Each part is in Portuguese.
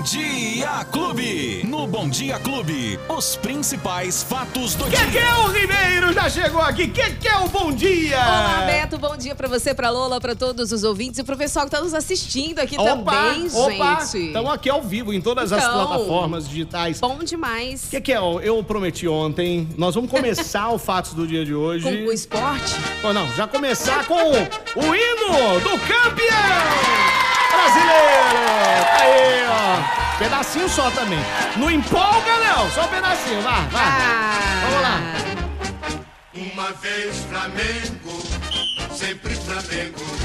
Bom Dia Clube. No Bom Dia Clube, os principais fatos do dia. Kekel Ribeiro já chegou aqui. Kekel, bom dia! Olá, Beto, bom dia pra você, pra Lola, pra todos os ouvintes e pro pessoal que tá nos assistindo aqui Opa, também, opa, gente. Estamos aqui ao vivo em todas as Então. plataformas digitais. Bom demais. Kekel, eu prometi ontem, nós vamos começar o Fatos do dia de hoje. Com o esporte? Ou não, já começar com o hino do campeão brasileiro. Aí, ó. Pedacinho só também. Não empolga, não. Só um pedacinho. Vai, vai. Ah. Vamos lá. Uma vez Flamengo, sempre Flamengo. Flamengo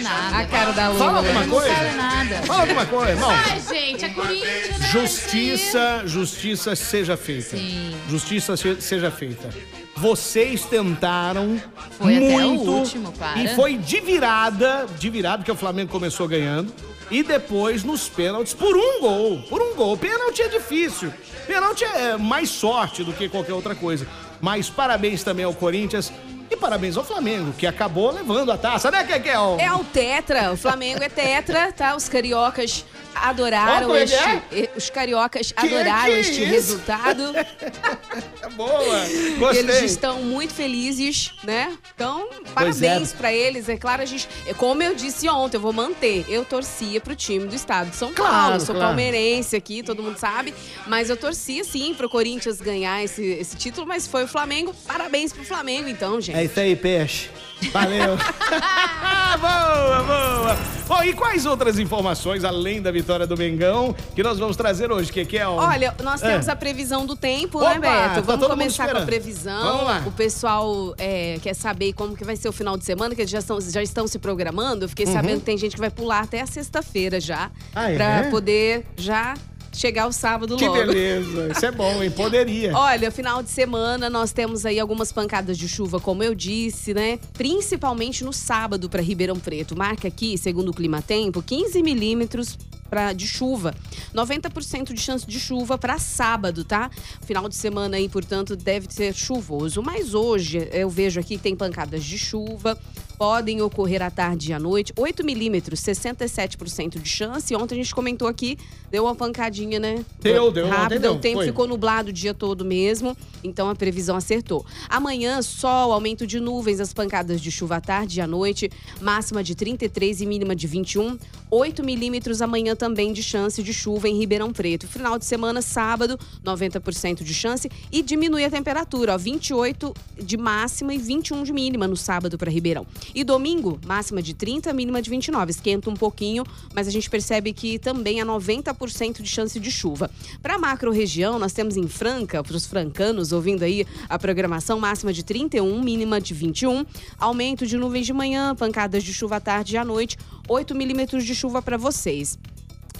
não nada. A cara da Lola. Fala alguma não coisa. falei nada. Fala alguma coisa, irmão. Ai, gente, é Corinthians. né? Justiça, justiça seja feita. Sim. Justiça se- seja feita. Vocês tentaram Foi muito último, e foi de virada, de virada porque o Flamengo começou ganhando e depois nos pênaltis por um gol, por um gol. Pênalti é difícil. Pênalti é mais sorte do que qualquer outra coisa. Mas parabéns também ao Corinthians e parabéns ao Flamengo que acabou levando a taça, né, Kekel? É o Tetra, o Flamengo é Tetra, tá? Os cariocas adoraram é este. é? eh, Os cariocas Que- adoraram que este isso? resultado. É boa. Gostei. Eles estão muito felizes, né? Então, parabéns é. pra eles. É claro, a gente. é Como eu disse ontem, eu vou manter. Eu torcia pro time do estado de São Paulo. Claro, Sou claro. palmeirense aqui, todo mundo sabe. Mas eu torcia sim pro Corinthians ganhar esse, esse título, mas foi o Flamengo. Parabéns pro Flamengo, então, gente. É isso aí, peixe. Valeu. boa, boa. Bom, e quais outras informações, além da vitória do Mengão, que nós vamos trazer hoje, que é o... Olha, nós temos É. a previsão do tempo, Opa, né, tá Beto? todo Vamos mundo começar com a previsão. Vamos lá. O pessoal é, quer saber como que vai ser o final de semana, que eles já estão, já estão se programando. Eu fiquei sabendo que tem gente que vai pular até a sexta-feira já. Uhum. Ah, é? Pra poder já chegar o sábado Que logo. beleza. Isso é bom, hein? Poderia. Olha, final de semana nós temos aí algumas pancadas de chuva, como eu disse, né? Principalmente no sábado para Ribeirão Preto. Marca aqui, segundo o Clima Tempo, 15 milímetros pra, de chuva. 90% de chance de chuva para sábado, tá? Final de semana aí, portanto, deve ser chuvoso. Mas hoje eu vejo aqui que tem pancadas de chuva. Podem ocorrer à tarde e à noite. 8 milímetros, 67% de chance. Ontem a gente comentou aqui, deu uma pancadinha, né? Deu, deu, Rápido, deu, o tempo foi. ficou nublado o dia todo mesmo, então a previsão acertou. Amanhã, sol, aumento de nuvens, as pancadas de chuva à tarde e à noite, máxima de 33 e mínima de 21. 8 milímetros amanhã também de chance de chuva em Ribeirão Preto. Final de semana, sábado, 90% de chance e diminui a temperatura, ó, 28 de máxima e 21 de mínima no sábado para Ribeirão. E domingo, máxima de 30, mínima de 29. Esquenta um pouquinho, mas a gente percebe que também há 90% de chance de chuva. Para a macro região, nós temos em Franca, para os francanos ouvindo aí a programação, máxima de 31, mínima de 21. Aumento de nuvens de manhã, pancadas de chuva à tarde e à noite, 8 milímetros de chuva para vocês.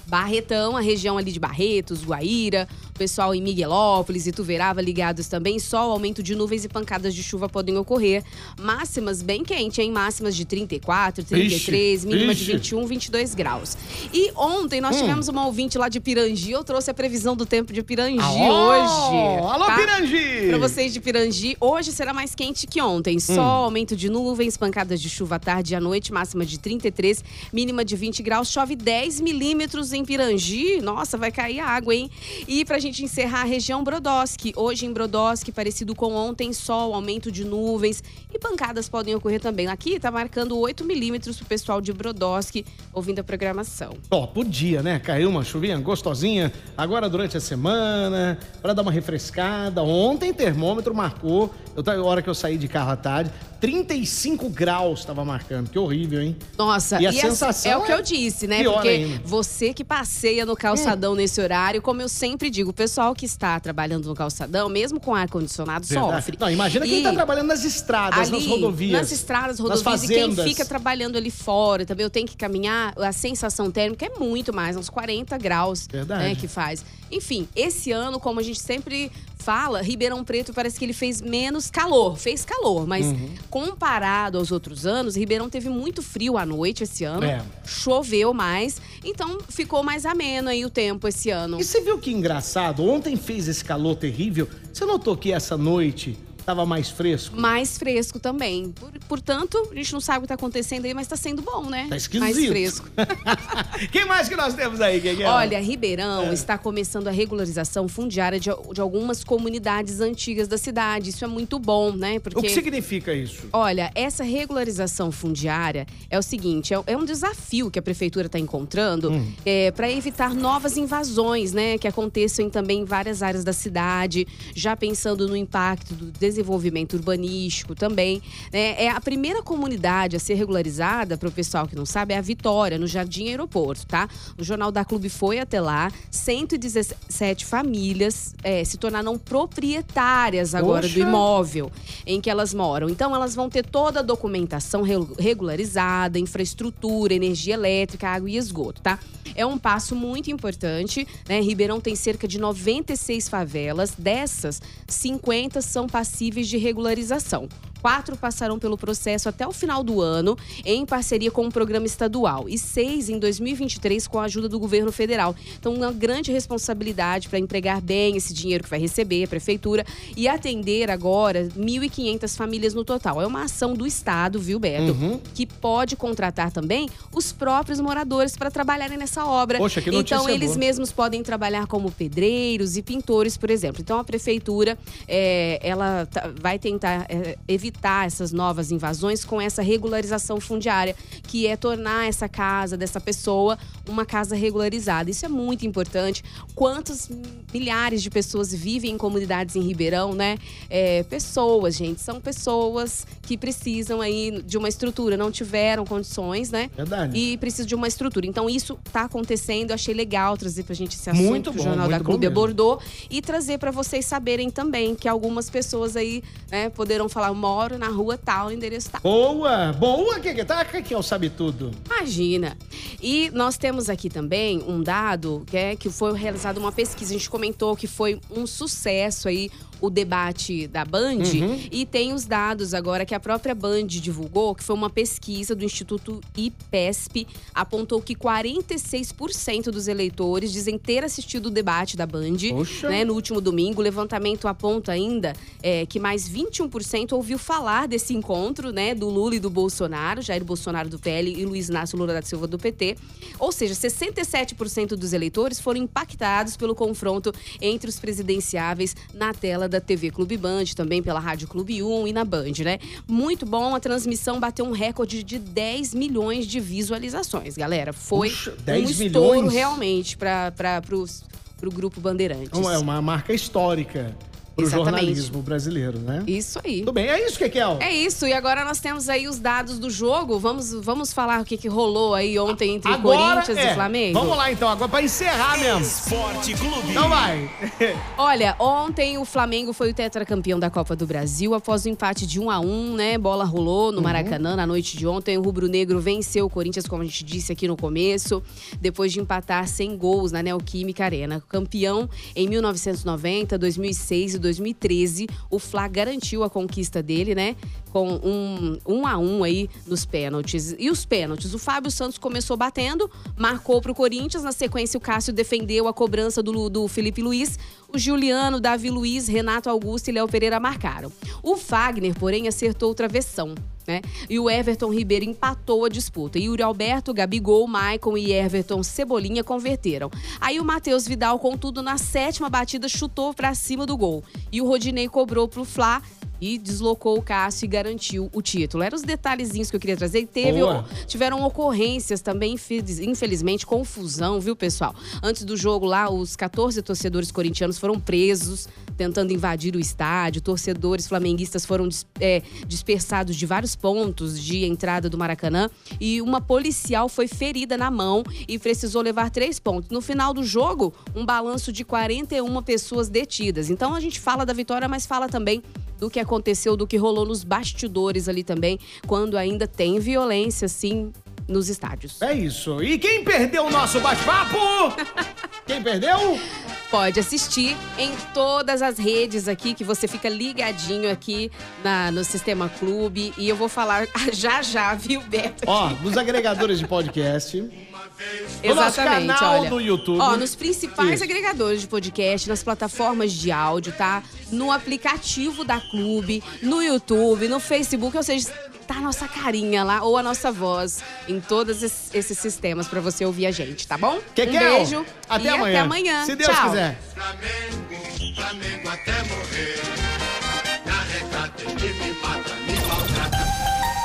Barretão, a região ali de Barretos, Guaíra, pessoal em Miguelópolis e Tuverava ligados também. Sol, aumento de nuvens e pancadas de chuva podem ocorrer. Máximas bem quente, hein? Máximas de 34, 33, Ixi, mínima de ixi. 21, 22 graus. E ontem Hum. nós tivemos uma ouvinte lá de Pirangi. Eu trouxe a previsão do tempo de Pirangi Alô! hoje. Alô, tá? Pirangi! Pra vocês de Pirangi, hoje será mais quente que ontem. Hum. Sol, aumento de nuvens, pancadas de chuva à tarde e à noite, máxima de 33, mínima de 20 graus. Chove 10 milímetros em Pirangi. Nossa, vai cair água, hein? E pra gente encerrar a região Brodowski. Hoje em Brodowski, parecido com ontem, sol, aumento de nuvens e pancadas podem ocorrer também. Aqui tá marcando 8 milímetros pro pessoal de Brodowski ouvindo a programação. Ó, podia, né? Caiu uma chuvinha gostosinha agora durante a semana, pra dar uma refrescada. Ontem termômetro marcou, eu, a hora que eu saí de carro à tarde, 35 graus tava marcando. Que horrível, hein? Nossa, E a é- sensação é o que é eu disse, né? Porque ainda. você que passeia no calçadão nesse horário, como eu sempre digo, o pessoal que está trabalhando no calçadão, mesmo com ar-condicionado, sofre. Não, imagina quem E tá trabalhando nas estradas, nas ali, rodovias. Nas estradas, nas rodovias, e quem fazendas. fica trabalhando ali fora também, eu tenho que caminhar, a sensação térmica é muito mais, uns 40 graus Verdade. né, que faz. Enfim, esse ano, como a gente sempre fala, Ribeirão Preto parece que ele fez menos calor. Fez calor, mas Uhum. comparado aos outros anos, Ribeirão teve muito frio à noite esse ano. É. Choveu mais, então ficou mais ameno aí o tempo esse ano. E você viu que engraçado? Ontem fez esse calor terrível. Você notou que essa noite tava mais fresco? Mais fresco também. Por- portanto, a gente não sabe o que tá acontecendo aí, mas tá sendo bom, né? Tá esquisito. Mais fresco. Quem mais que nós temos aí? Olha, Ribeirão É. está começando a regularização fundiária de, de algumas comunidades antigas da cidade. Isso é muito bom, né? Porque O que significa isso? Olha, essa regularização fundiária é o seguinte: é, é um desafio que a prefeitura está encontrando Hum. para evitar novas invasões, né? Que aconteçam também em várias áreas da cidade, já pensando no impacto do desenvolvimento urbanístico também. né? É a primeira comunidade a ser regularizada, para o pessoal que não sabe, é a Vitória, no Jardim Aeroporto, tá? O Jornal da Clube foi até lá, 117 famílias eh, se tornaram proprietárias agora do Poxa! imóvel em que elas moram. Então, elas vão ter toda a documentação re- regularizada, infraestrutura, energia elétrica, água e esgoto, tá? É um passo muito importante, né? Ribeirão tem cerca de 96 favelas, dessas, 50 são passíveis de regularização. Quatro passarão pelo processo até o final do ano, em parceria com o programa estadual, e seis em 2023 com a ajuda do governo federal. Então, uma grande responsabilidade para empregar bem esse dinheiro que vai receber a prefeitura e atender agora 1.500 famílias no total. É uma ação do Estado, viu, Beto? Uhum. Que pode contratar também os próprios moradores para trabalharem nessa obra. Poxa, que então, eles boa. mesmos podem trabalhar como pedreiros e pintores, por exemplo. Então, a prefeitura é, ela vai tentar é, evitar essas novas invasões com essa regularização fundiária, que é tornar essa casa dessa pessoa uma casa regularizada. Isso é muito importante. Quantos milhares de pessoas vivem em comunidades em Ribeirão, né? É, pessoas, gente, são pessoas que precisam aí de uma estrutura, não tiveram condições, né? Verdade. E precisam de uma estrutura. Então, isso tá acontecendo. Eu achei legal trazer pra gente esse assunto Muito que o bom, Jornal da bom Clube abordou e trazer pra vocês saberem também que algumas pessoas aí, né, poderão falar: moro na rua tal, endereço tal. Boa, boa, Gueguel. Tá, que é o sabe tudo. Imagina. E nós temos aqui também um dado que é que foi realizada uma pesquisa. A gente comentou que foi um sucesso aí o debate da Band e tem os dados agora que a própria Band divulgou, que foi uma pesquisa do Instituto IPESP, apontou que 46% dos eleitores dizem ter assistido o debate da Band, né, no último domingo. O levantamento aponta ainda é, que mais 21% ouviu falar desse encontro, né, do Lula e do Bolsonaro, Jair Bolsonaro do PL e Luiz Inácio Lula da Silva do PT. Ou seja, 67% dos eleitores foram impactados pelo confronto entre os presidenciáveis na tela da TV Clube Band, também pela Rádio Clube 1 e na Band, né? Muito bom, a transmissão bateu um recorde de 10 milhões de visualizações, galera. Foi Puxa, um 10 estouro milhões? realmente para o grupo Bandeirantes. É uma marca histórica pro Exatamente. jornalismo brasileiro, né? Isso aí. Tudo bem, é isso, Kekel? É isso, e agora nós temos aí os dados do jogo. Vamos, vamos falar o que, que rolou aí ontem entre Corinthians é. e Flamengo? Vamos lá então, agora pra encerrar mesmo. Esporte Clube. Então vai. Olha, ontem o Flamengo foi o tetracampeão da Copa do Brasil após o empate de 1 a 1 né? Bola rolou no Maracanã na noite de ontem. O Rubro Negro venceu o Corinthians, como a gente disse aqui no começo, depois de empatar sem gols na Neoquímica Arena. Campeão em 1990, 2006 e 2013, o Fla garantiu a conquista dele, né? Com um 1 a 1 aí nos pênaltis. E os pênaltis, o Fábio Santos começou batendo, marcou pro Corinthians, na sequência o Cássio defendeu a cobrança do, do Felipe Luiz, o Juliano, Davi Luiz, Renato Augusto e Léo Pereira marcaram. O Fagner, porém, acertou o travessão. Né? E o Everton Ribeiro empatou a disputa. Yuri Alberto, Gabigol, Maicon e Everton Cebolinha converteram. Aí o Matheus Vidal, contudo, na sétima batida, chutou pra cima do gol. E o Rodinei cobrou pro Fla e deslocou o Cássio e garantiu o título. Eram os detalhezinhos que eu queria trazer. E teve, Boa. tiveram ocorrências também, infeliz- infelizmente, confusão, viu, pessoal? Antes do jogo lá, os 14 torcedores corintianos foram presos, tentando invadir o estádio. Torcedores flamenguistas foram é, dispersados de vários pontos de entrada do Maracanã. E uma policial foi ferida na mão e precisou levar três pontos. No final do jogo, um balanço de 41 pessoas detidas. Então a gente fala da vitória, mas fala também do que aconteceu, do que rolou nos bastidores ali também, quando ainda tem violência, sim, nos estádios. É isso. E quem perdeu o nosso bate-papo? Quem perdeu? pode assistir em todas as redes aqui, que você fica ligadinho aqui na, no Sistema Clube. E eu vou falar já já, viu, Beto? Ó, nos agregadores de podcast. No nosso Exatamente, canal olha. no YouTube. Ó, nos principais Isso. agregadores de podcast, nas plataformas de áudio, tá? No aplicativo da Clube, no YouTube, no Facebook, ou seja, tá a nossa carinha lá ou a nossa voz em todos esses, esses sistemas pra você ouvir a gente, tá bom? Kekel, um beijo Até e amanhã. até amanhã. Se Deus Tchau. quiser. Flamengo, Flamengo até morrer.